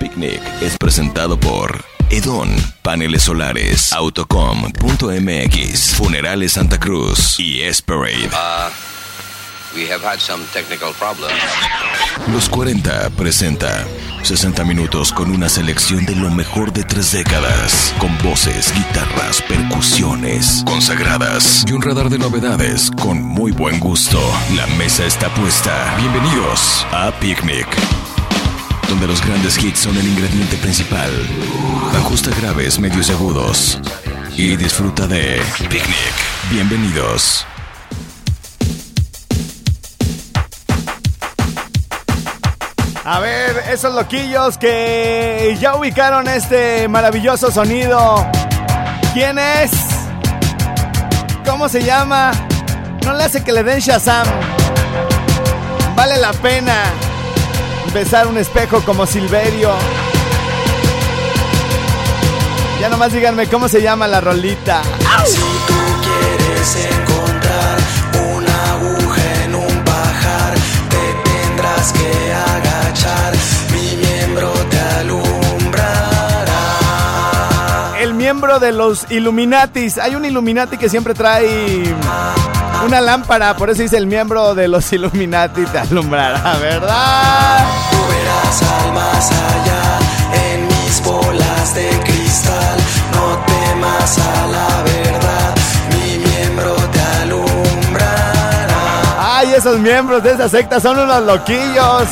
Picnic es presentado por Edon, Paneles Solares, Autocom.mx, Funerales Santa Cruz y Esperade. Uh, we have had some technical problems. Los 40 presenta 60 minutos con una selección de lo mejor de tres décadas, con voces, guitarras, percusiones consagradas y un radar de novedades con muy buen gusto. La mesa está puesta. Bienvenidos a Picnic donde los grandes hits son el ingrediente principal. Ajusta graves, medios y agudos. Y disfruta de Picnic. Bienvenidos. A ver, esos loquillos que ya ubicaron este maravilloso sonido. ¿Quién es? ¿Cómo se llama? No le hace que le den Shazam. Vale la pena besar un espejo como Silverio. Ya nomás díganme cómo se llama la rolita. Si tú quieres encontrar una aguja en un pajar, te tendrás que agachar. Mi miembro te alumbrará. El miembro de los Illuminatis. Hay un Illuminati que siempre trae una lámpara, por eso dice el miembro de los Illuminati te alumbrará, ¿verdad? Tú verás al más allá en mis bolas de cristal. No temas a la verdad, mi miembro te alumbrará. Ay, esos miembros de esa secta son unos loquillos.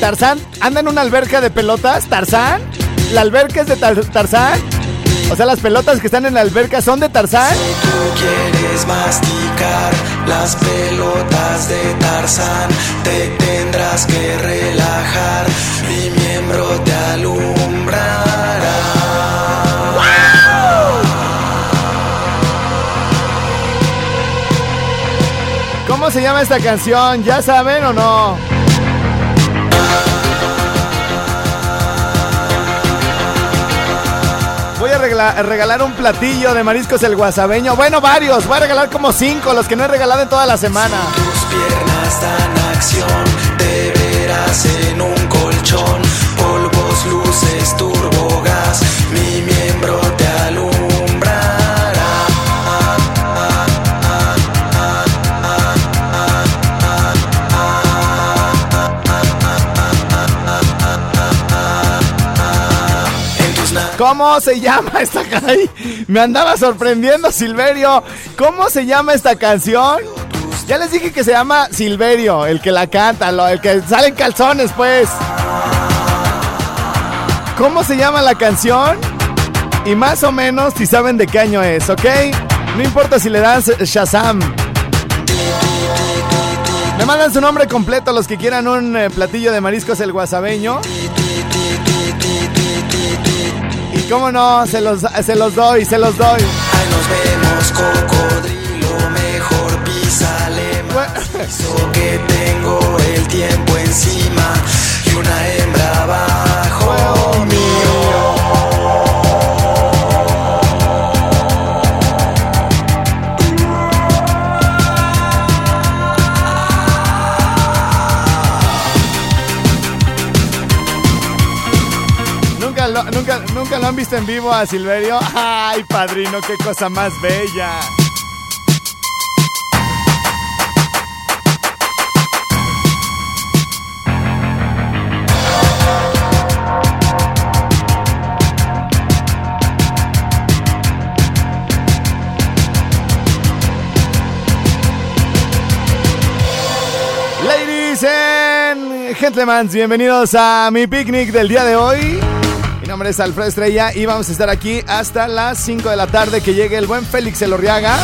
Tarzán anda en una alberca de pelotas. Tarzán, la alberca es de Tar- Tarzán. O sea, las pelotas que están en la alberca son de Tarzán. Si tú quieres masticar las pelotas de Tarzán, te tendrás que relajar. Mi miembro te alumbrará. ¿Cómo se llama esta canción? ¿Ya saben o no? Regalar un platillo de mariscos el guasabeño. Bueno, varios. Voy a regalar como cinco, los que no he regalado en toda la semana. Tus piernas acción, ¿Cómo se llama esta canción? Me andaba sorprendiendo, Silverio. ¿Cómo se llama esta canción? Ya les dije que se llama Silverio, el que la canta, el que sale en calzones, pues. ¿Cómo se llama la canción? Y más o menos si saben de qué año es, ¿ok? No importa si le dan Shazam. Me mandan su nombre completo los que quieran un eh, platillo de mariscos el guasabeño. Cómo no, se los, se los doy, se los doy. Ahí nos vemos, cocodrilo, mejor písale más. Que tengo el tiempo encima y una hembra abajo mío. Nunca, ¿Nunca lo han visto en vivo a Silverio? ¡Ay, padrino, qué cosa más bella! Ladies and gentlemen, bienvenidos a mi picnic del día de hoy. Nombre Alfredo Estrella y vamos a estar aquí hasta las 5 de la tarde que llegue el buen Félix Elorriaga.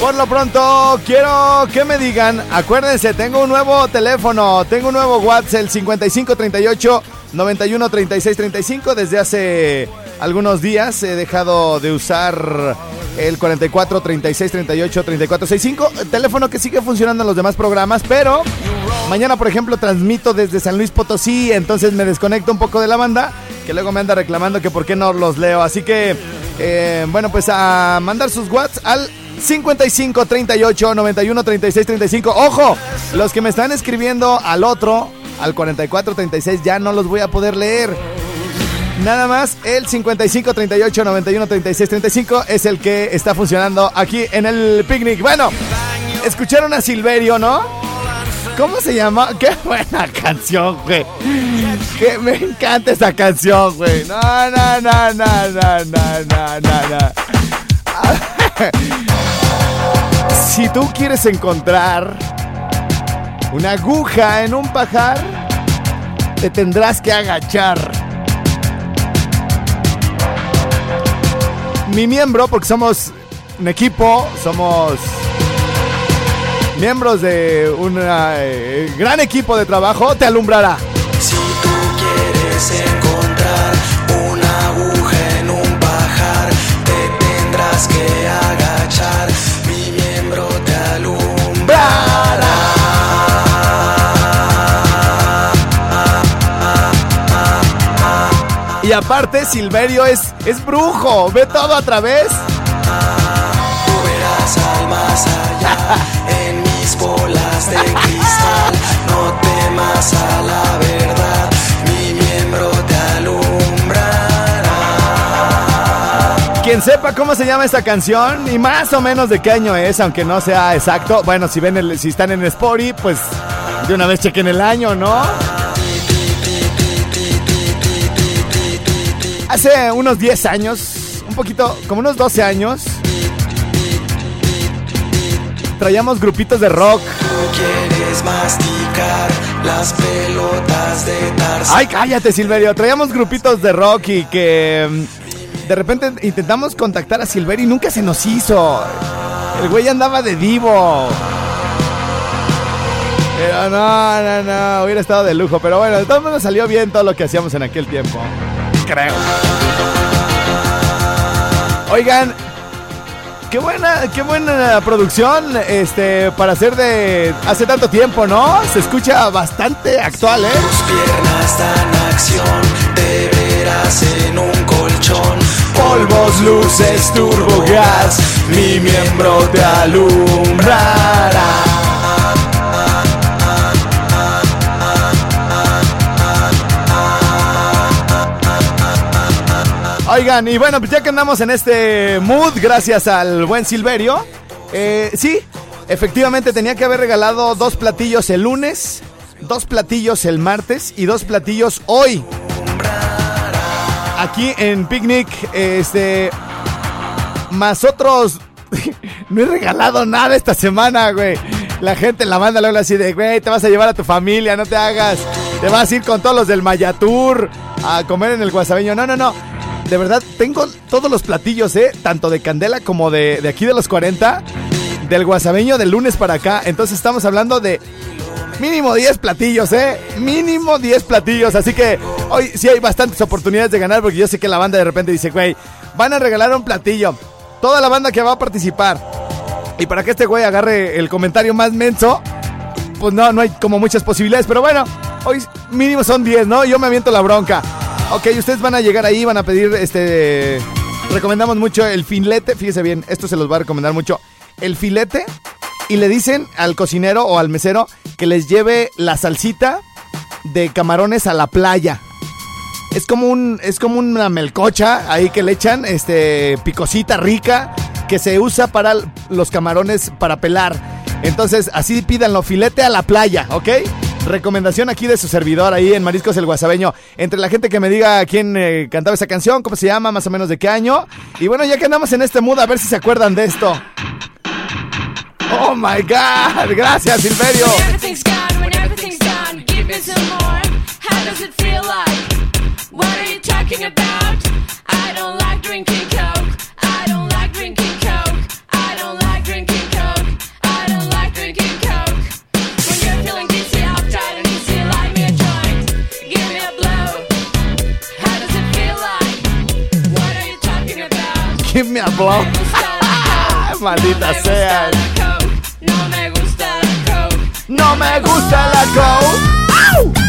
Por lo pronto, quiero que me digan, acuérdense, tengo un nuevo teléfono, tengo un nuevo WhatsApp, el 5538 91 36 35. Desde hace algunos días he dejado de usar el 44 36 38 34 65, teléfono que sigue funcionando en los demás programas, pero mañana, por ejemplo, transmito desde San Luis Potosí, entonces me desconecto un poco de la banda, que luego me anda reclamando que por qué no los leo. Así que eh, bueno, pues a mandar sus watts al 55 38 91 36 35. Ojo, los que me están escribiendo al otro, al 44 36, ya no los voy a poder leer. Nada más el 55 38 91 36 35 es el que está funcionando aquí en el picnic. Bueno, escucharon a Silverio, ¿no? ¿Cómo se llama? Qué buena canción, güey. Que me encanta esa canción, güey. No, no, no, no, no, no, no, no. Si tú quieres encontrar una aguja en un pajar, te tendrás que agachar. Mi miembro, porque somos un equipo, somos miembros de un eh, gran equipo de trabajo, te alumbrará. Encontrar una aguja en un pajar, te tendrás que agachar. Mi miembro te alumbrará. Y aparte, Silverio es, es brujo, ve todo a través. Tú verás al más allá en mis bolas de cristal. No temas a la verdad, Quien sepa cómo se llama esta canción y más o menos de qué año es, aunque no sea exacto. Bueno, si ven el, si están en Spotify, pues de una vez chequen el año, ¿no? Hace unos 10 años, un poquito, como unos 12 años, traíamos grupitos de rock. Tú quieres masticar las pelotas de. Ay, cállate, Silverio. Traíamos grupitos de rock y que mm, de repente intentamos contactar a Silverio y nunca se nos hizo. El güey andaba de divo. Pero no, no, no, hubiera estado de lujo. Pero bueno, de todos modos salió bien todo lo que hacíamos en aquel tiempo. Creo. Oigan, qué buena, qué buena producción este, para hacer de hace tanto tiempo, ¿no? Se escucha bastante actual, ¿eh? Tus piernas dan acción, te verás en un colchón. Polvos, luces, turbogas, mi miembro te alumbrará. Oigan, y bueno, pues ya que andamos en este mood, gracias al buen Silverio, eh, sí, efectivamente tenía que haber regalado dos platillos el lunes, dos platillos el martes y dos platillos hoy. Aquí en Picnic, este, más otros, no he regalado nada esta semana, güey. La gente la manda luego así de, güey, te vas a llevar a tu familia, no te hagas. Te vas a ir con todos los del Mayatur a comer en el guasabeño. No, no, no. De verdad, tengo todos los platillos, ¿eh? Tanto de Candela como de, de aquí de los 40. Del guasabeño del lunes para acá. Entonces estamos hablando de mínimo 10 platillos, ¿eh? Mínimo 10 platillos. Así que hoy sí hay bastantes oportunidades de ganar porque yo sé que la banda de repente dice, güey, van a regalar un platillo. Toda la banda que va a participar. Y para que este güey agarre el comentario más menso, pues no, no hay como muchas posibilidades. Pero bueno, hoy mínimo son 10, ¿no? Yo me aviento la bronca. Ok, ustedes van a llegar ahí, van a pedir este. Recomendamos mucho el filete. Fíjese bien, esto se los va a recomendar mucho. El filete. Y le dicen al cocinero o al mesero que les lleve la salsita de camarones a la playa. Es como un. Es como una melcocha ahí que le echan. Este. picosita rica. Que se usa para los camarones para pelar. Entonces, así pídanlo, filete a la playa, ¿ok? Recomendación aquí de su servidor ahí en Mariscos el Guasabeño. Entre la gente que me diga quién eh, cantaba esa canción, cómo se llama, más o menos de qué año. Y bueno, ya que andamos en este mood, a ver si se acuerdan de esto. Oh my God. Gracias, Silverio. Give me a blow. Maldita sea. No me gusta la coke.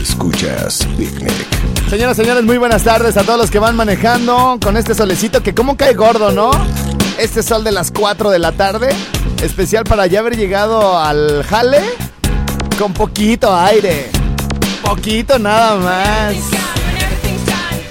Escuchas Picnic. Señoras, señores, muy buenas tardes a todos los que van manejando con este solecito que como cae gordo, ¿no? Este sol de las 4 de la tarde, especial para ya haber llegado al jale con poquito aire. Poquito nada más. Everything's gone,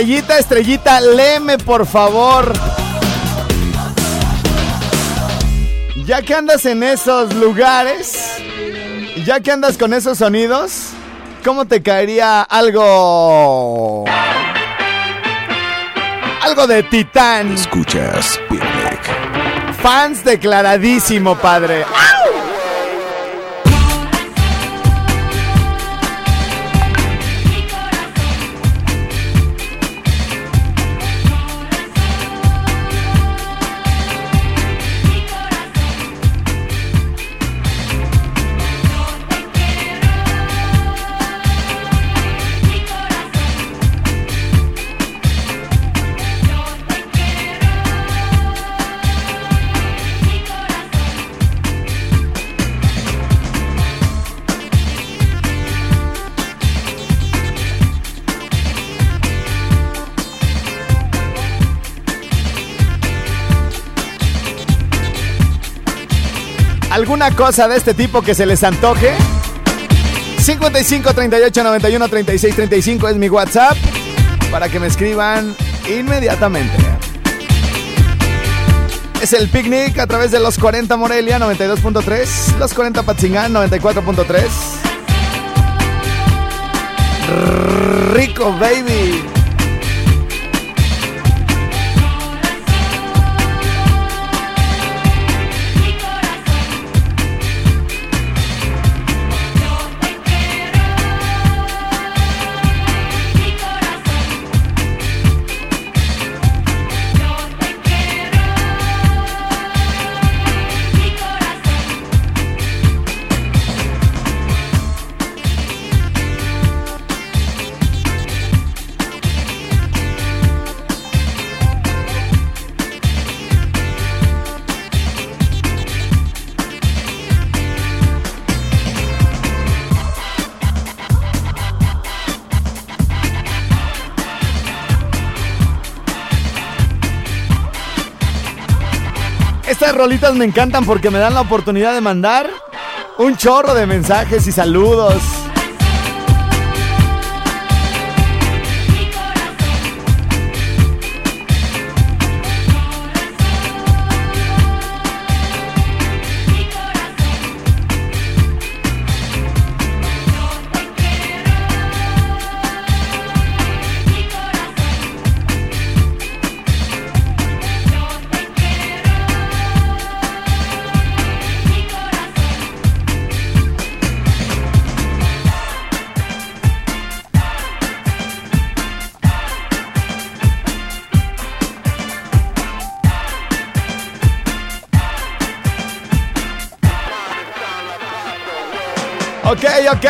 Estrellita, estrellita, léeme por favor. Ya que andas en esos lugares, ya que andas con esos sonidos, ¿cómo te caería algo... Algo de Titán? Escuchas. Fans declaradísimo, padre. ¿Alguna cosa de este tipo que se les antoje? 55 38 91 36 35 es mi WhatsApp para que me escriban inmediatamente. Es el picnic a través de los 40 Morelia 92.3, los 40 Patzingán 94.3. Rico baby. Rolitas me encantan porque me dan la oportunidad de mandar un chorro de mensajes y saludos. Ok,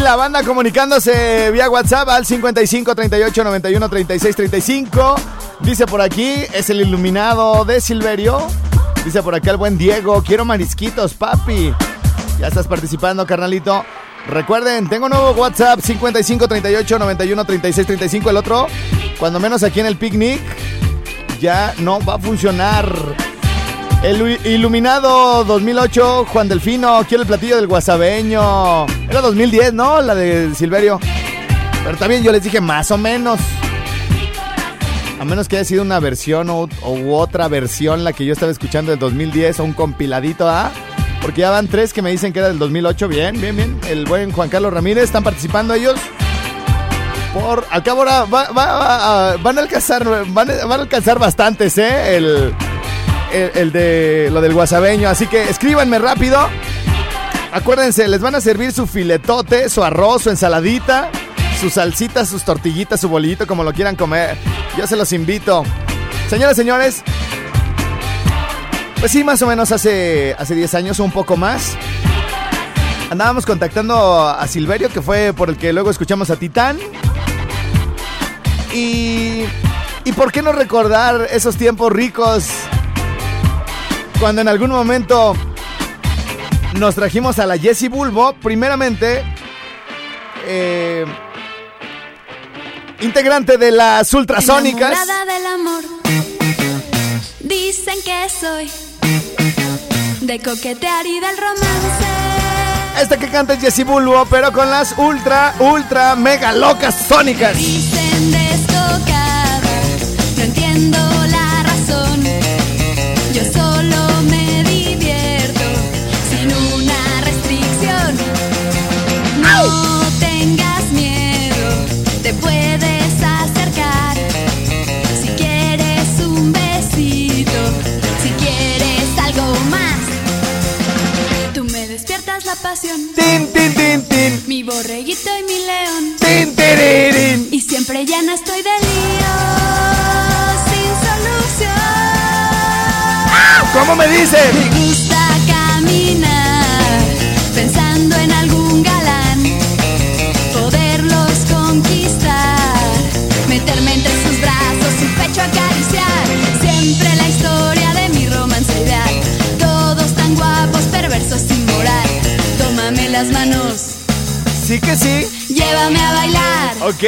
la banda comunicándose vía WhatsApp al 55 38 91 36 35. Dice por aquí, es el iluminado de Silverio. Dice por acá el buen Diego, quiero marisquitos, papi. Ya estás participando, carnalito. Recuerden, tengo nuevo WhatsApp 55 38 91 36 35. El otro, cuando menos aquí en el picnic, ya no va a funcionar. El iluminado 2008, Juan Delfino, quiero el platillo del guasabeño. Era 2010, ¿no? La de Silverio. Pero también yo les dije más o menos. A menos que haya sido una versión o, u otra versión la que yo estaba escuchando del 2010 o un compiladito, ¿ah? Porque ya van tres que me dicen que era del 2008. Bien, bien, bien. El buen Juan Carlos Ramírez, están participando ellos. Por, al cabo ahora van a alcanzar, van, a alcanzar bastantes, ¿eh? El, el, de lo del guasabeño. Así que escríbanme rápido. Acuérdense, les van a servir su filetote, su arroz, su ensaladita, sus salsitas, sus tortillitas, su bolillito, como lo quieran comer. Yo se los invito. Señoras, señores, pues sí, más o menos hace, hace 10 años o un poco más. Andábamos contactando a Silverio, que fue por el que luego escuchamos a Titán. Y. ¿Y por qué no recordar esos tiempos ricos? Cuando en algún momento nos trajimos a la Jessie Bulbo, primeramente. Eh, integrante de las ultrasónicas. del amor. Dicen que soy de coquetear y del romance. Esta que canta es Jessie Bulbo, pero con las ultra, ultra, mega locas sónicas. Ya no estoy de lío sin solución. ¿Cómo me dicen? Me gusta caminar pensando en algún galán, poderlos conquistar, meterme entre sus brazos, su pecho acariciar. Siempre la historia de mi romance ideal. Todos tan guapos, perversos sin moral. Tómame las manos, Sí que sí. llévame a bailar. Ok.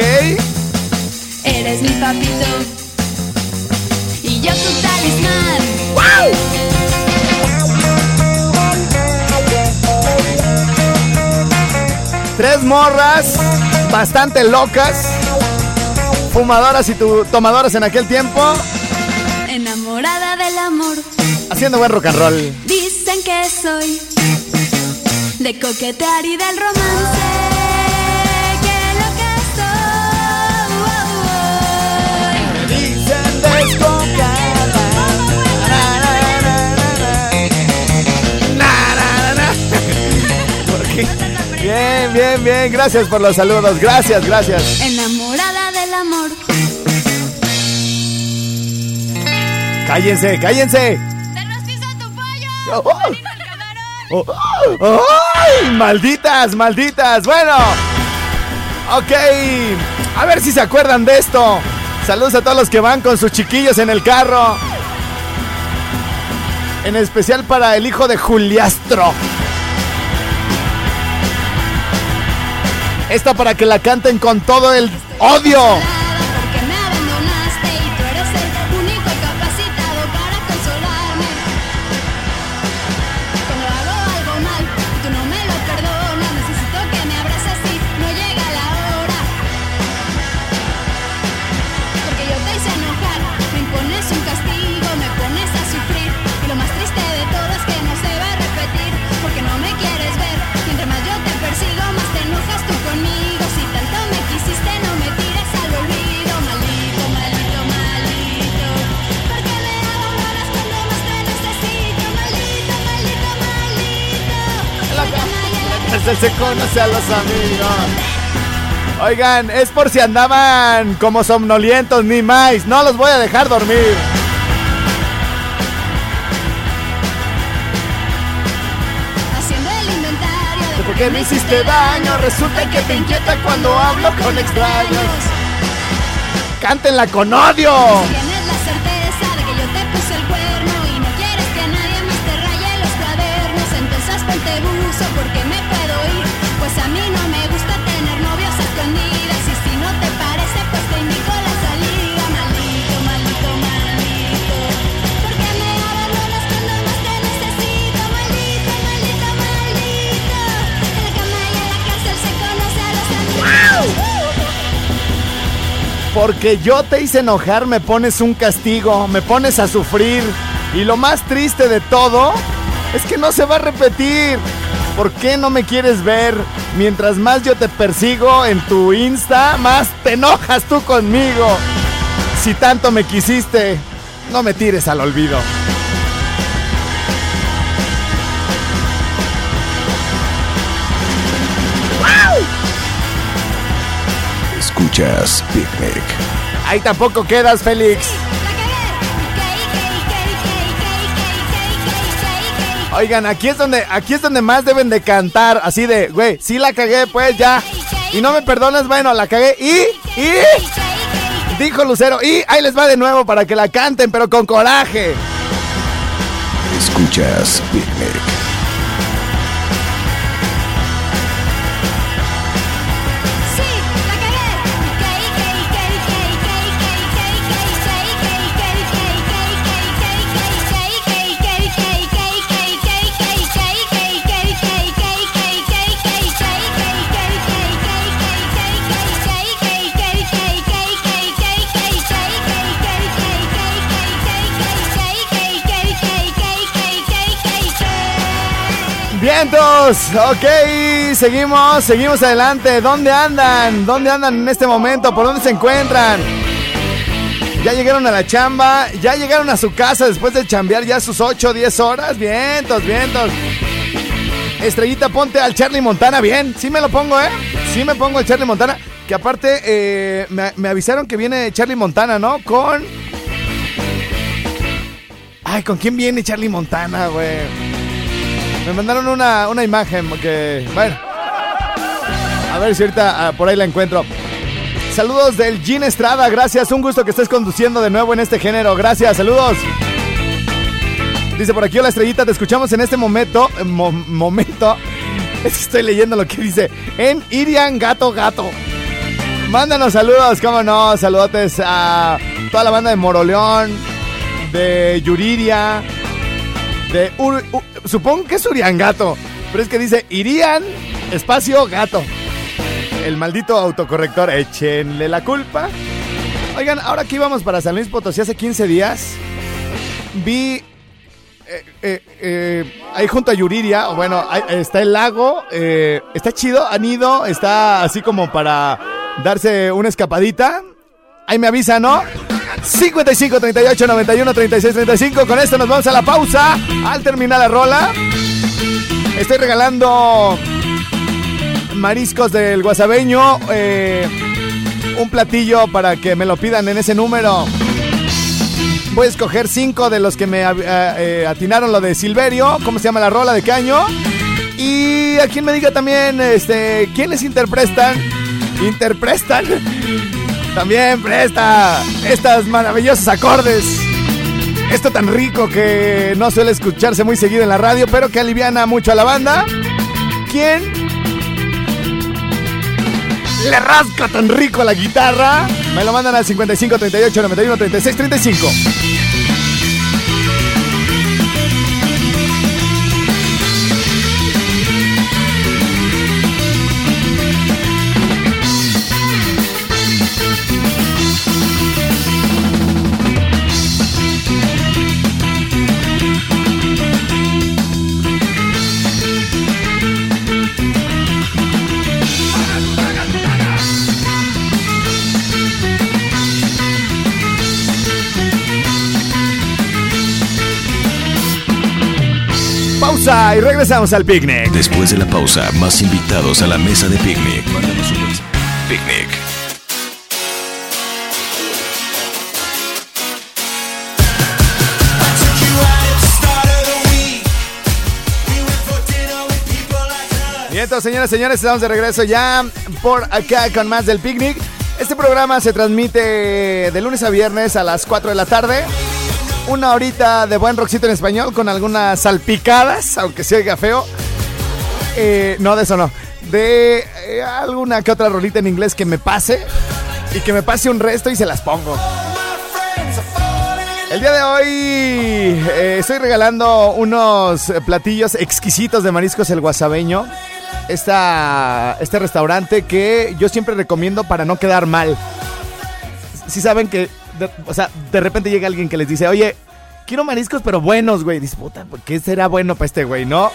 Eres mi papito y yo tu talismán. Tres morras bastante locas. Fumadoras y tu- tomadoras en aquel tiempo. Enamorada del amor, Haciendo buen rock and roll. dicen que soy de coquetear y del romance. Bien, bien, bien. Gracias por los saludos. Gracias, gracias. Enamorada del amor, Cállense, cállense. te rostizo tu pollo. Oh. Oh, ¡Ay! ¡Malditas, malditas! Bueno, ok. A ver si se acuerdan de esto. Saludos a todos los que van con sus chiquillos en el carro. En especial para el hijo de Juliastro. Esta para que la canten con todo el odio. Este se conoce a los amigos. Oigan, es por si andaban como somnolientos ni más. No los voy a dejar dormir. Haciendo el inventario de porque me hiciste daño. Resulta que te inquieta cuando hablo con extraños. Cántenla con odio. Porque yo te hice enojar, me pones un castigo, me pones a sufrir. Y lo más triste de todo es que no se va a repetir. ¿Por qué no me quieres ver? Mientras más yo te persigo en tu Insta, más te enojas tú conmigo. Si tanto me quisiste, no me tires al olvido. Escuchas Picnic. Ahí tampoco quedas, Félix. Oigan, aquí es donde, aquí es donde más deben de cantar, así de, güey, sí la cagué, pues ya. Y no me perdonas, bueno, la cagué y, y, dijo Lucero, y ahí les va de nuevo para que la canten, pero con coraje. Escuchas Picnic. Vientos, ok, seguimos, seguimos adelante. ¿Dónde andan? ¿Dónde andan en este momento? ¿Por dónde se encuentran? Ya llegaron a la chamba, ya llegaron a su casa después de chambear ya sus 8 o 10 horas. Vientos, vientos. Estrellita, ponte al Charlie Montana, bien. Sí me lo pongo, ¿eh? Sí me pongo al Charlie Montana. Que aparte, eh, me, me avisaron que viene Charlie Montana, ¿no? Con... Ay, ¿con quién viene Charlie Montana, güey? Me mandaron una, una imagen que, bueno, a ver si ahorita ah, por ahí la encuentro. Saludos del Gin Estrada, gracias, un gusto que estés conduciendo de nuevo en este género, gracias, saludos. Dice por aquí, hola estrellita, te escuchamos en este momento, mo- momento, estoy leyendo lo que dice, en Irian Gato Gato. Mándanos saludos, cómo no, saludotes a toda la banda de Moroleón, de Yuriria, de Ur- U- supongo que es Uriangato, pero es que dice Irían espacio gato. El maldito autocorrector, échenle la culpa. Oigan, ahora que íbamos para San Luis Potosí hace 15 días, vi eh, eh, eh, ahí junto a Yuriria, bueno, está el lago, está chido, han ido, está así como para darse una escapadita. Ahí me avisa, ¿no? 55 38 91 36 35. Con esto nos vamos a la pausa. Al terminar la rola, estoy regalando mariscos del guasabeño. eh, un platillo para que me lo pidan en ese número. Voy a escoger cinco de los que me eh, eh, atinaron lo de Silverio. ¿Cómo se llama la rola? ¿De qué año? Y a quien me diga también, este, ¿quiénes interpretan? ¿Interpretan? También presta estos maravillosos acordes. Esto tan rico que no suele escucharse muy seguido en la radio, pero que aliviana mucho a la banda. ¿Quién le rasca tan rico a la guitarra? Me lo mandan al 55 38 91 36 35. Pausa y regresamos al picnic. Después de la pausa, más invitados a la mesa de picnic. Picnic. Vientos, señoras y señores, estamos de regreso ya por acá con más del picnic. Este programa se transmite de lunes a viernes a las 4 de la tarde. Una horita de buen rockcito en español con algunas salpicadas, aunque se oiga feo. Eh, no, de eso no. De eh, alguna que otra rolita en inglés que me pase y que me pase un resto y se las pongo. El día de hoy eh, estoy regalando unos platillos exquisitos de mariscos el guasabeño. Esta, este restaurante que yo siempre recomiendo para no quedar mal. Si saben que, de, o sea, de repente llega alguien que les dice, oye, quiero mariscos pero buenos, güey. Dice, puta, ¿por qué será bueno para este güey, no?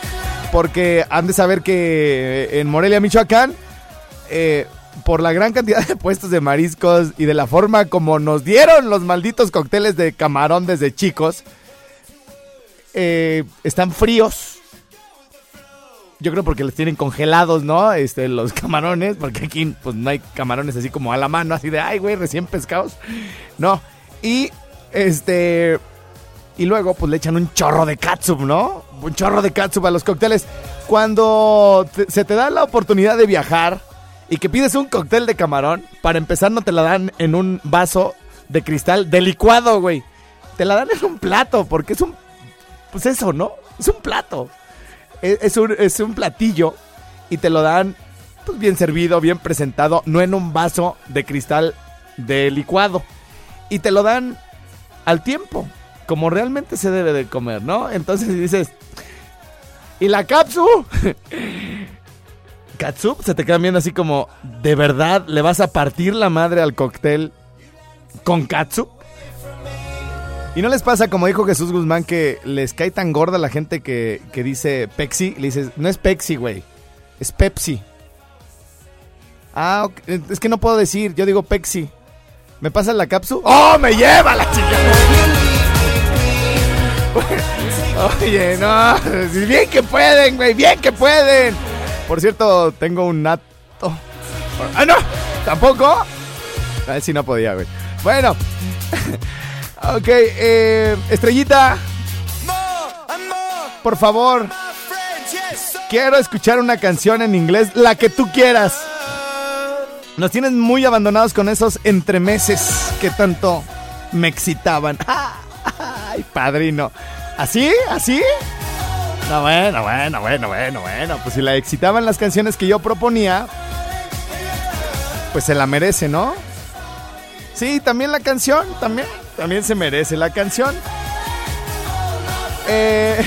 Porque han de saber que en Morelia, Michoacán, eh, por la gran cantidad de puestos de mariscos y de la forma como nos dieron los malditos cócteles de camarón desde chicos, eh, están fríos. Yo creo porque los tienen congelados, ¿no? Este, los camarones, porque aquí pues no hay camarones así como a la mano, así de, ay, güey, recién pescados. No. Y, este, y luego pues le echan un chorro de catsup, ¿no? Un chorro de catsup a los cócteles. Cuando se te da la oportunidad de viajar y que pides un cóctel de camarón, para empezar no te la dan en un vaso de cristal de licuado, güey. Te la dan en un plato, porque es un... Pues eso, ¿no? Es un plato. Es, un, es un platillo y te lo dan pues, bien servido, bien presentado, no en un vaso de cristal de licuado. Y te lo dan al tiempo, como realmente se debe de comer, ¿no? Entonces dices, ¿y la capsu? Katsup se te quedan viendo así como, ¿de verdad le vas a partir la madre al cóctel con katsup? ¿Y no les pasa, como dijo Jesús Guzmán, que les cae tan gorda la gente que, que dice Pepsi? Le dices, no es Pepsi, güey, es Pepsi. Ah, es que no puedo decir, yo digo Pepsi. ¿Me pasa la cápsula? ¡Oh, me lleva la chica! Oye, no, bien que pueden, güey, bien que pueden. Por cierto, tengo un nato. ¡Ah, no! ¿Tampoco? A ver si no podía, güey. Bueno. Ok, eh, Estrellita. Por favor. Quiero escuchar una canción en inglés, la que tú quieras. Nos tienes muy abandonados con esos entremeses que tanto me excitaban. Ay, padrino. ¿Así? ¿Así? No, bueno, bueno, bueno, bueno, bueno. Pues si la excitaban las canciones que yo proponía, pues se la merece, ¿no? Sí, también la canción, también, también se merece la canción. Eh,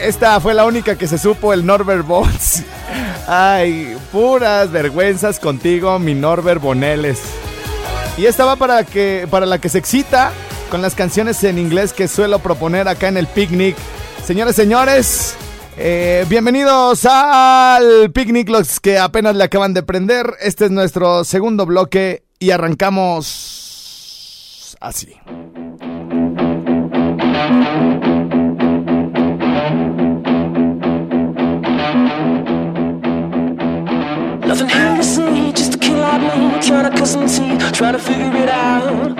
esta fue la única que se supo el Norbert Bones. Ay, puras vergüenzas contigo, mi Norbert Boneles. Y esta va para, que, para la que se excita con las canciones en inglés que suelo proponer acá en el picnic. Señores, señores, eh, bienvenidos al picnic, los que apenas le acaban de prender. Este es nuestro segundo bloque y arrancamos así. Nothing here to see, just a kid like me Trying to cut some teeth, trying to figure it out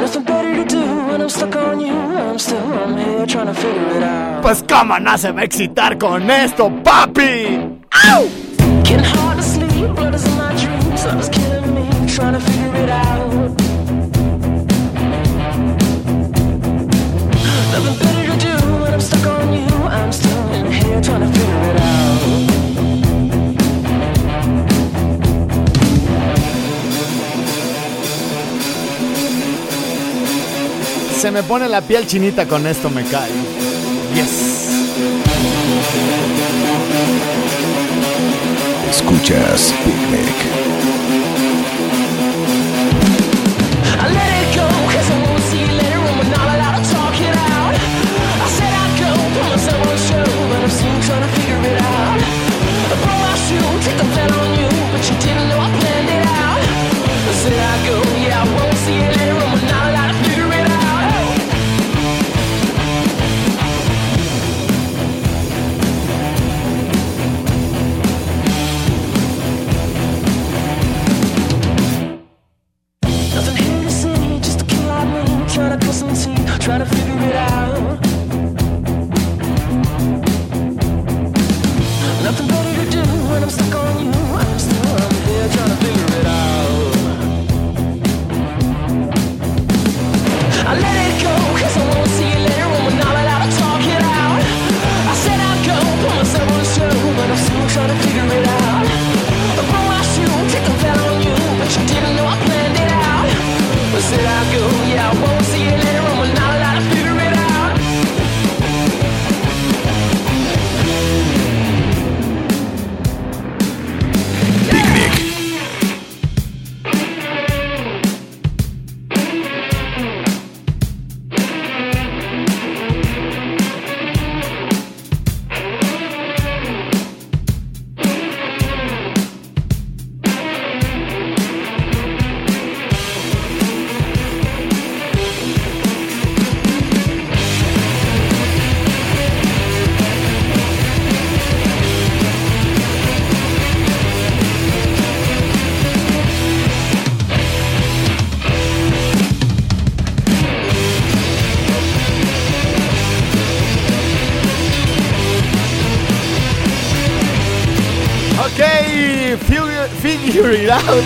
Nothing better to do when I'm stuck on you I'm still on here trying to figure it out Pues cómo no se va a excitar con esto, papi. ¡Au! Getting hard to sleep, blood is in my dreams Love is killing me, trying to figure it out Nothing better to do when I'm stuck on you I'm still in here trying to figure it out Se me pone la piel chinita con esto, me cae. Yes. Escuchas Picnic.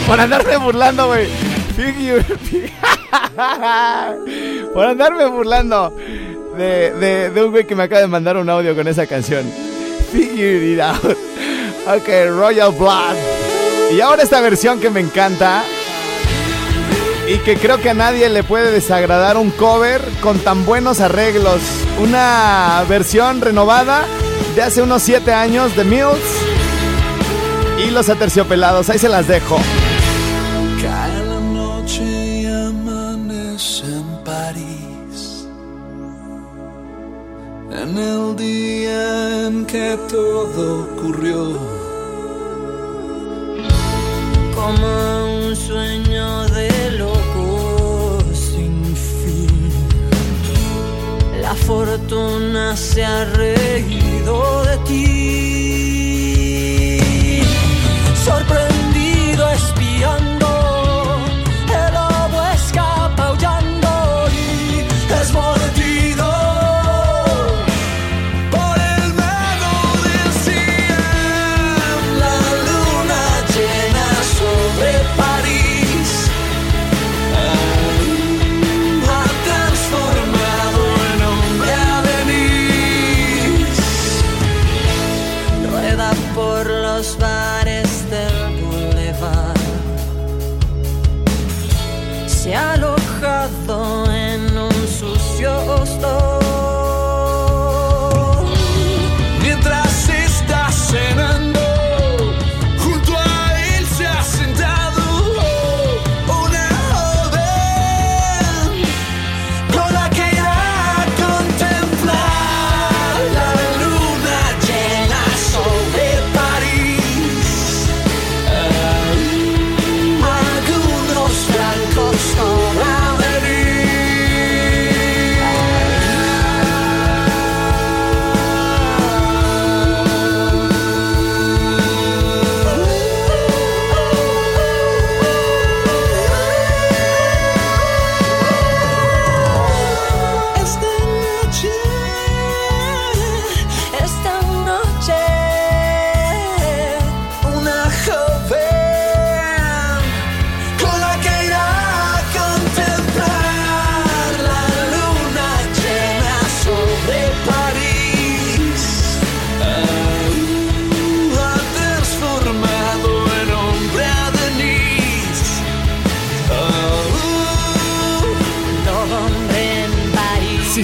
Por andarme burlando, güey. Por andarme burlando de, de, de un güey que me acaba de mandar un audio con esa canción. Figure it out. Ok, Royal Blood. Y ahora esta versión que me encanta. Y que creo que a nadie le puede desagradar un cover con tan buenos arreglos. Una versión renovada de hace unos 7 años de Mills y los aterciopelados. Ahí se las dejo. Que todo ocurrió. como un sueño de loco sin fin. La fortuna se ha reído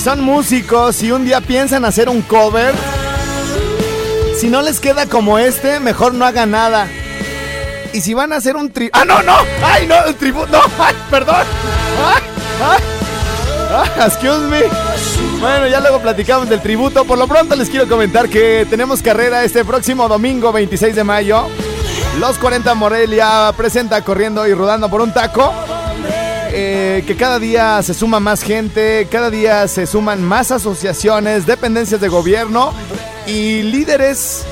Son músicos y un día piensan hacer un cover, si no les queda como este, mejor no hagan nada. Y si van a hacer un tri... ¡Ah, no, no! ¡Ay, no! El tributo... ¡No! ¡Ay, perdón! ¡Ay, ay! ay, excuse me. Bueno, ya luego platicamos del tributo. Por lo pronto les quiero comentar que tenemos carrera este próximo domingo 26 de mayo. Los 40 Morelia presenta corriendo y rodando por un taco. Eh, que cada día se suma más gente, cada día se suman más asociaciones, dependencias de gobierno y líderes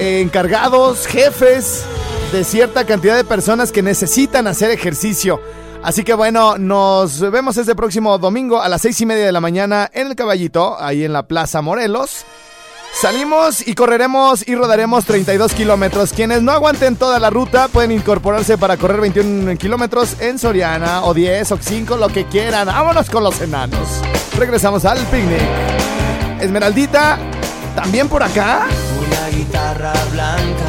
eh, encargados, jefes de cierta cantidad de personas que necesitan hacer ejercicio. Así que bueno, nos vemos este próximo domingo a las seis y media de la mañana en el Caballito, ahí en la Plaza Morelos. Salimos y correremos y rodaremos 32 kilómetros. Quienes no aguanten toda la ruta pueden incorporarse para correr 21 kilómetros en Soriana o 10 o 5, lo que quieran. Vámonos con los enanos. Regresamos al picnic. Esmeraldita, ¿también por acá? Una guitarra blanca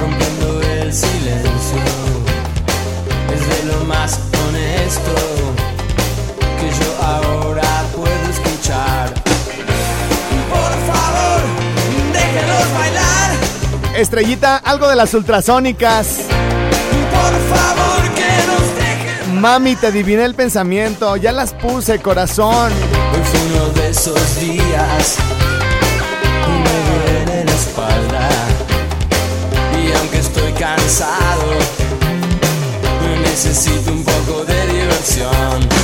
rompiendo el silencio. Es de lo más Estrellita, algo de las ultrasónicas. Por favor, que nos dejen. Mami, te adiviné el pensamiento. Ya las puse, corazón. Hoy fue uno de esos días y me duele la espalda. Y aunque estoy cansado, necesito un poco de diversión.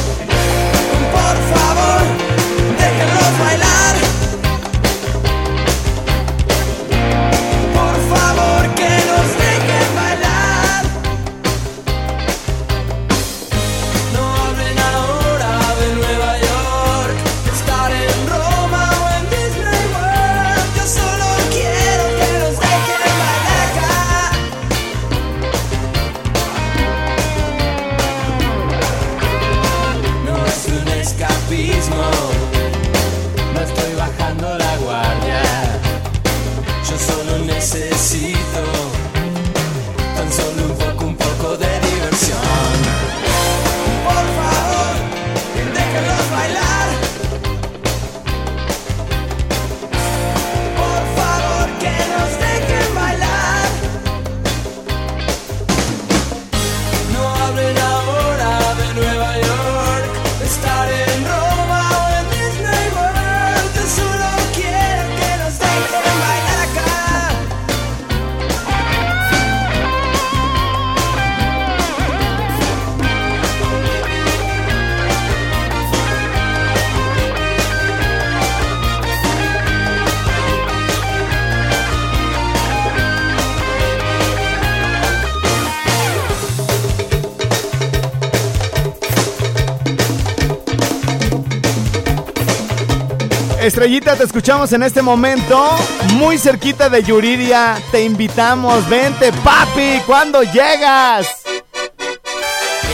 Estrellita, te escuchamos en este momento, muy cerquita de Yuridia. Te invitamos, vente, papi, ¿cuándo llegas?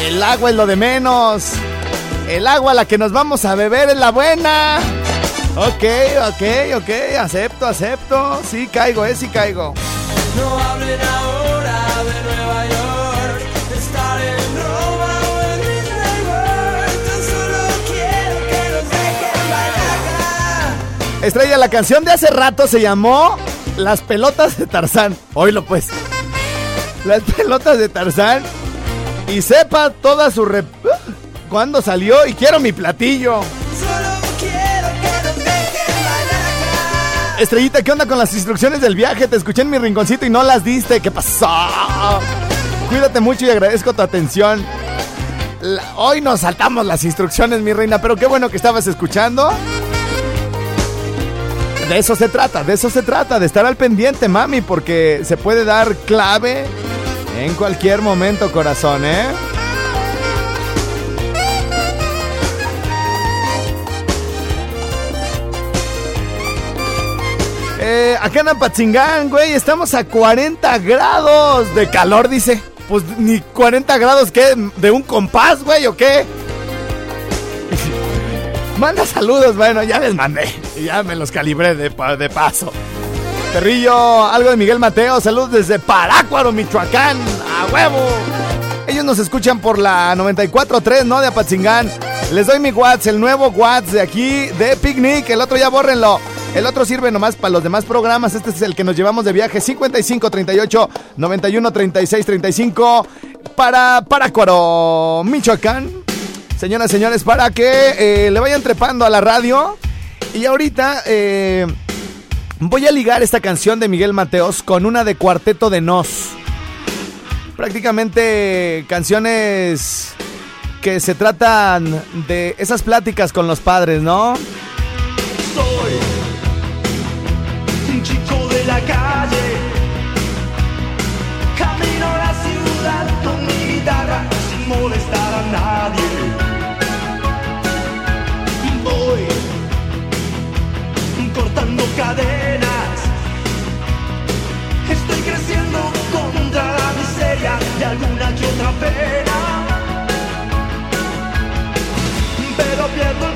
El agua es lo de menos. El agua la que nos vamos a beber es la buena. Ok, ok, ok, acepto, acepto. Sí caigo, eh, sí caigo. No hablen ahora Estrella, la canción de hace rato se llamó Las pelotas de Tarzán. Oílo pues. Las pelotas de Tarzán. Y sepa toda su rep... ¿Cuándo salió? Y quiero mi platillo. Estrellita, ¿qué onda con las instrucciones del viaje? Te escuché en mi rinconcito y no las diste. ¿Qué pasó? Cuídate mucho y agradezco tu atención. La- hoy nos saltamos las instrucciones, mi reina, pero qué bueno que estabas escuchando. De eso se trata, de eso se trata, de estar al pendiente, mami, porque se puede dar clave en cualquier momento, corazón, ¿eh? Eh, acá en Apatzingán, güey, estamos a 40 grados de calor, dice. Pues ni 40 grados, ¿qué? ¿De un compás, güey, o qué? Manda saludos, bueno, ya les mandé. Ya me los calibré de, de paso. Perrillo, algo de Miguel Mateo, saludos desde Parácuaro, Michoacán, a huevo. Ellos nos escuchan por la 94.3, ¿no? De Apatzingán. Les doy mi WhatsApp, el nuevo WhatsApp de aquí, de Picnic. El otro ya bórrenlo. El otro sirve nomás para los demás programas. Este es el que nos llevamos de viaje. 55 38 91 36 35 para Parácuaro, Michoacán. Señoras, señores, para que eh, le vayan trepando a la radio. Y ahorita eh, voy a ligar esta canción de Miguel Mateos con una de Cuarteto de Nos. Prácticamente canciones que se tratan de esas pláticas con los padres, ¿no? Soy chico de la calle. Cadenas. Estoy creciendo contra la miseria de alguna que otra pena. Pero pierdo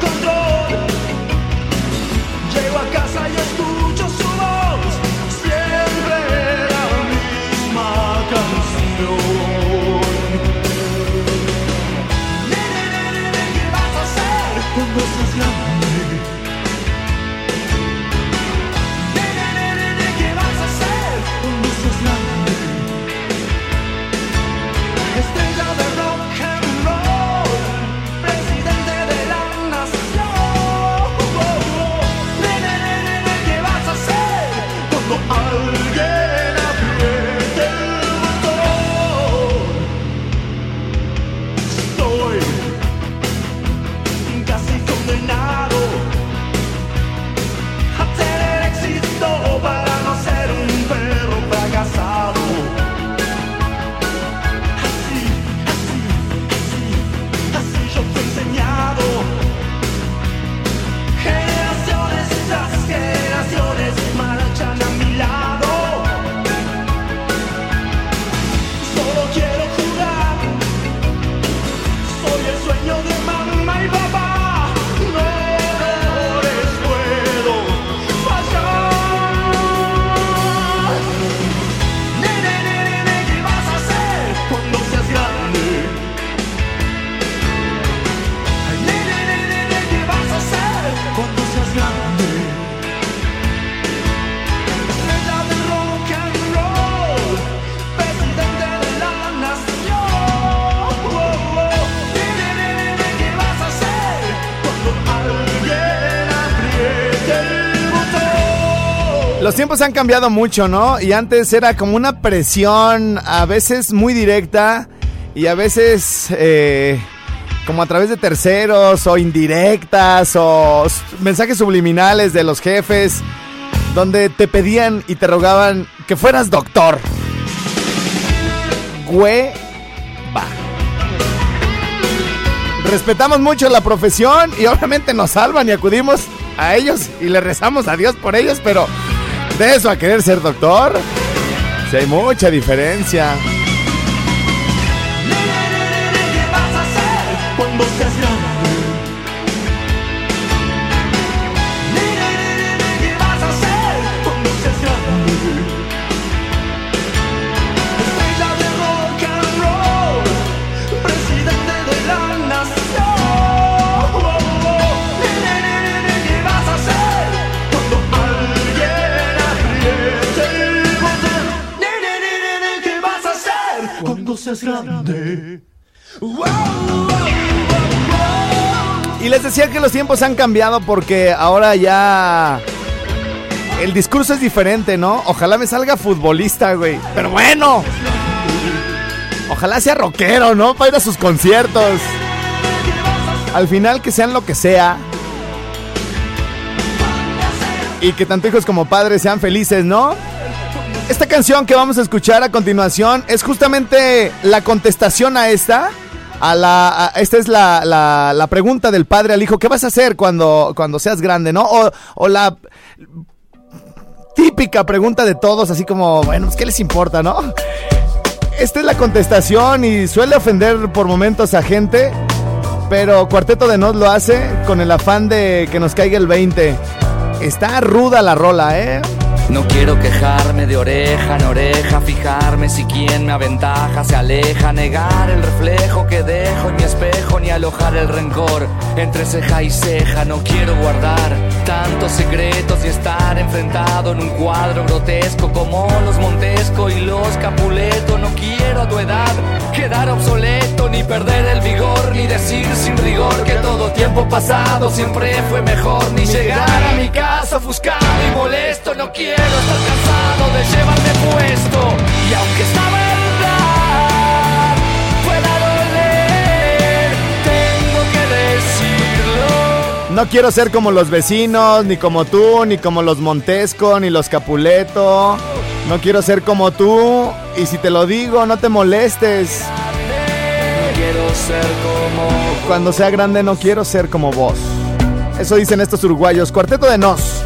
tiempos han cambiado mucho, ¿no? Y antes era como una presión, a veces muy directa y a veces eh, como a través de terceros o indirectas o mensajes subliminales de los jefes donde te pedían y te rogaban que fueras doctor. Güey, va. Respetamos mucho la profesión y obviamente nos salvan y acudimos a ellos y le rezamos a Dios por ellos, pero de eso a querer ser doctor, sí hay mucha diferencia. Y les decía que los tiempos han cambiado porque ahora ya el discurso es diferente, ¿no? Ojalá me salga futbolista, güey. Pero bueno. Ojalá sea rockero, ¿no? Para ir a sus conciertos. Al final que sean lo que sea. Y que tanto hijos como padres sean felices, ¿no? Esta canción que vamos a escuchar a continuación es justamente la contestación a esta. A la, esta es la, la- la pregunta del padre al hijo. ¿Qué vas a hacer cuando, cuando seas grande, no? O, o la típica pregunta de todos, así como, bueno, pues, ¿qué les importa, no? Esta es la contestación y suele ofender por momentos a gente, pero Cuarteto de Nos lo hace con el afán de que nos caiga el 20. Está ruda la rola, ¿eh? No quiero quejarme de oreja en oreja, fijarme si quien me aventaja se aleja, negar el reflejo que dejo en mi espejo, alojar el rencor entre ceja y ceja. No quiero guardar tantos secretos y estar enfrentado en un cuadro grotesco como los Montesco y los Capuleto. No quiero a tu edad quedar obsoleto, ni perder el vigor, ni decir sin rigor que todo tiempo pasado siempre fue mejor, ni llegar a mi casa ofuscado y molesto. No quiero estar cansado de llevarme puesto, y aunque esta No quiero ser como los vecinos, ni como tú, ni como los Montesco, ni los Capuleto. No quiero ser como tú, y si te lo digo, no te molestes. Cuando sea grande no quiero ser como vos. Eso dicen estos uruguayos. Cuarteto de Nos.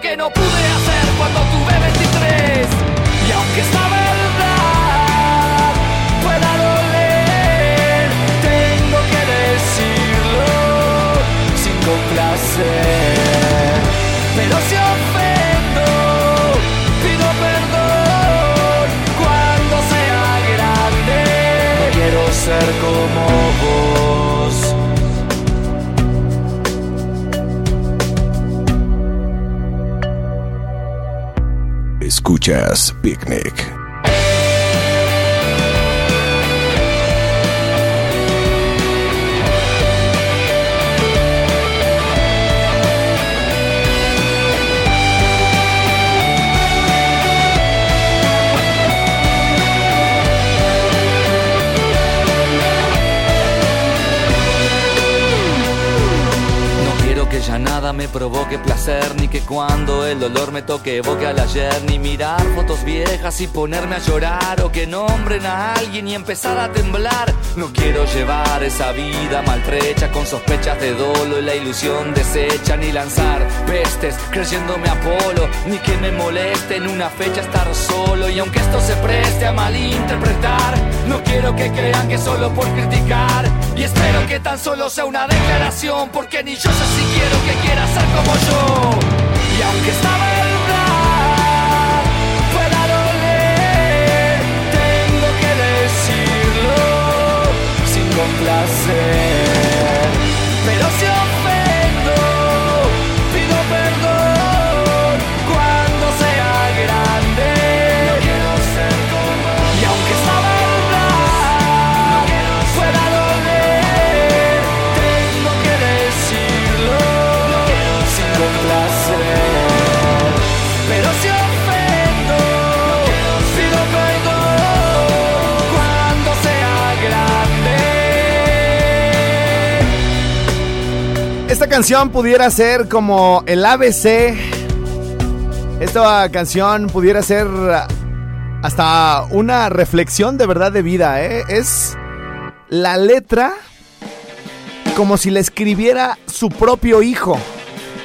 que no pude hacer cuando tuve 23 y aunque esta verdad pueda doler tengo que decirlo sin complacer. Pero si ofendo pido perdón cuando sea grande. Quiero ser como Escuchas Picnic. Nada me provoque placer, ni que cuando el dolor me toque evoque al ayer, ni mirar fotos viejas y ponerme a llorar, o que nombren a alguien y empezar a temblar. No quiero llevar esa vida maltrecha con sospechas de dolo y la ilusión deshecha, ni lanzar pestes creyéndome Apolo, ni que me moleste en una fecha estar solo. Y aunque esto se preste a malinterpretar, no quiero que crean que solo por criticar. Y espero que tan solo sea una declaración, porque ni yo sé si quiero que quiera ser como yo. Y aunque esta verdad pueda doler, tengo que decirlo sin complacer. Pero si Esta canción pudiera ser como el ABC. Esta canción pudiera ser hasta una reflexión de verdad de vida, ¿eh? Es la letra como si la escribiera su propio hijo.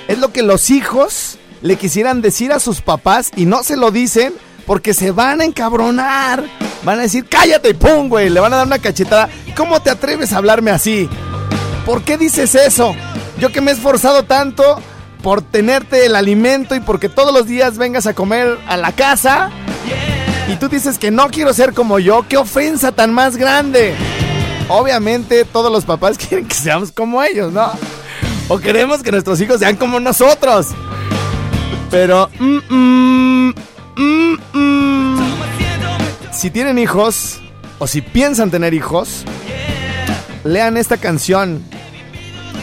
Es lo que los hijos le quisieran decir a sus papás y no se lo dicen porque se van a encabronar. Van a decir, cállate y pum, güey. Le van a dar una cachetada. ¿Cómo te atreves a hablarme así? ¿Por qué dices eso? Yo que me he esforzado tanto por tenerte el alimento y porque todos los días vengas a comer a la casa. Y tú dices que no quiero ser como yo. ¡Qué ofensa tan más grande! Obviamente todos los papás quieren que seamos como ellos, ¿no? O queremos que nuestros hijos sean como nosotros. Pero... mm, mm, mm, mm. Si tienen hijos, o si piensan tener hijos, lean esta canción.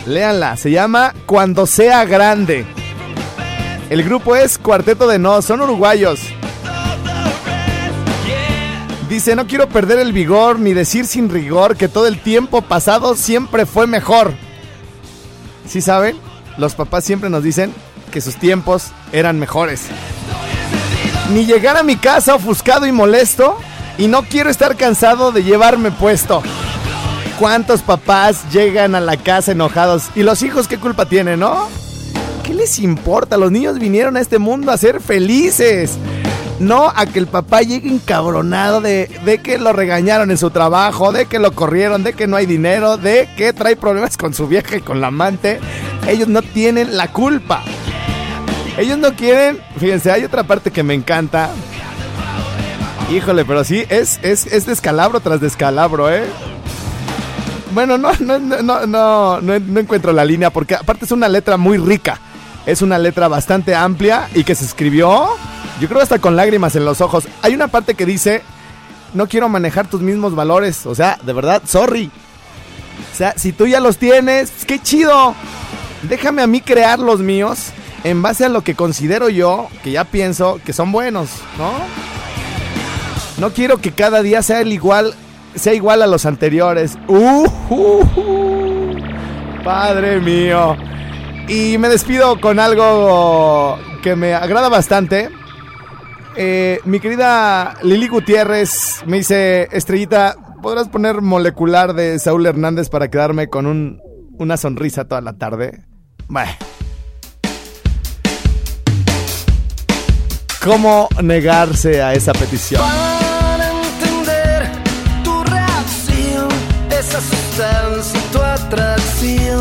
Léanla, se llama Cuando sea grande. El grupo es Cuarteto de No, son uruguayos. Dice, no quiero perder el vigor ni decir sin rigor que todo el tiempo pasado siempre fue mejor. ¿Sí saben? Los papás siempre nos dicen que sus tiempos eran mejores. Ni llegar a mi casa ofuscado y molesto y no quiero estar cansado de llevarme puesto. ¿Cuántos papás llegan a la casa enojados? ¿Y los hijos qué culpa tienen, no? ¿Qué les importa? Los niños vinieron a este mundo a ser felices. No a que el papá llegue encabronado de, de que lo regañaron en su trabajo, de que lo corrieron, de que no hay dinero, de que trae problemas con su vieja y con la amante. Ellos no tienen la culpa. Ellos no quieren. Fíjense, hay otra parte que me encanta. Híjole, pero sí, es, es, es descalabro tras descalabro, ¿eh? Bueno, no, no, no, no, no, encuentro la línea porque aparte es una letra muy rica. Es una letra bastante amplia y que se escribió, yo creo hasta con lágrimas en los ojos. Hay una parte que dice, no quiero manejar tus mismos valores. O sea, de verdad, sorry. O sea, si tú ya los tienes, qué chido. Déjame a mí crear los míos en base a lo que considero yo, que ya pienso que son buenos, ¿no? No quiero que cada día sea el igual, sea igual a los anteriores. Uh. Padre mío. Y me despido con algo que me agrada bastante. Eh, mi querida Lili Gutiérrez me dice, Estrellita, ¿podrás poner molecular de Saúl Hernández para quedarme con un, una sonrisa toda la tarde? ¿Cómo negarse a esa petición? distracción.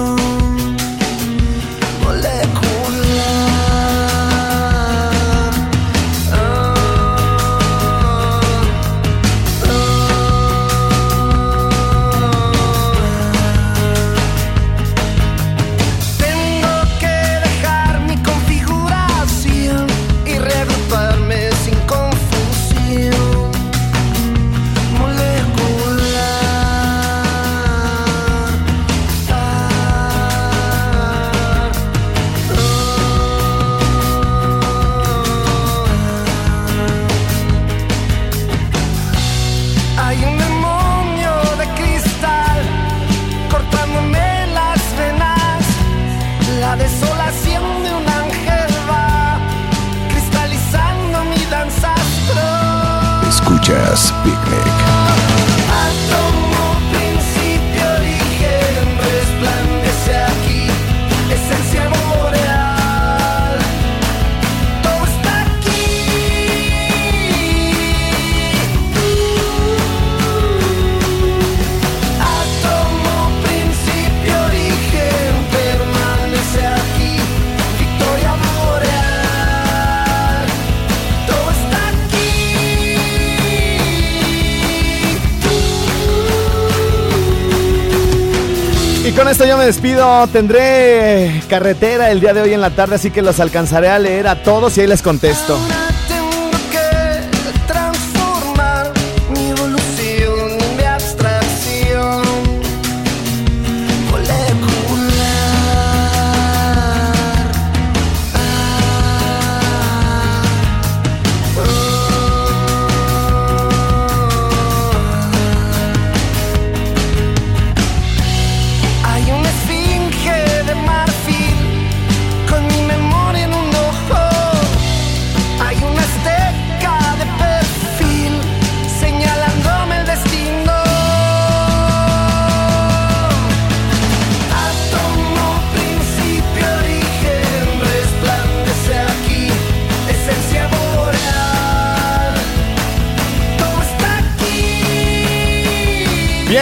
Despido. Tendré carretera el día de hoy en la tarde, así que los alcanzaré a leer a todos y ahí les contesto.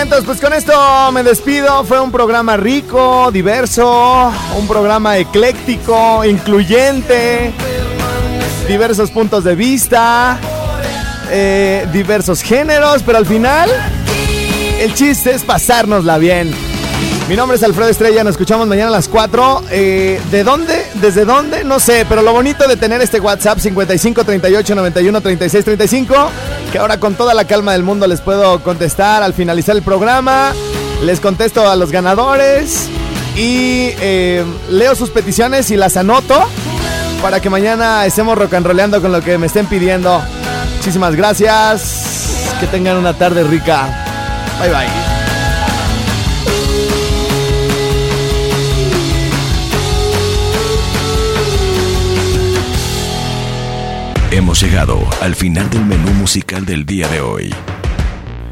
Pues con esto me despido. Fue un programa rico, diverso, un programa ecléctico, incluyente, diversos puntos de vista, eh, diversos géneros, pero al final el chiste es pasárnosla bien. Mi nombre es Alfredo Estrella, nos escuchamos mañana a las 4. Eh, ¿De dónde? ¿Desde dónde? No sé, pero lo bonito de tener este WhatsApp 55 38 91 36 35, que ahora con toda la calma del mundo les puedo contestar al finalizar el programa. Les contesto a los ganadores y eh, leo sus peticiones y las anoto para que mañana estemos rock and rollando con lo que me estén pidiendo. Muchísimas gracias. Que tengan una tarde rica. Bye bye. Llegado al final del menú musical del día de hoy.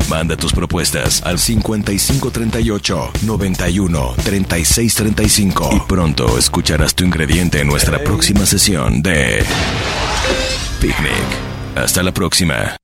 Manda tus propuestas al 5538 91 36 35 y pronto escucharás tu ingrediente en nuestra próxima sesión de Picnic. Hasta la próxima.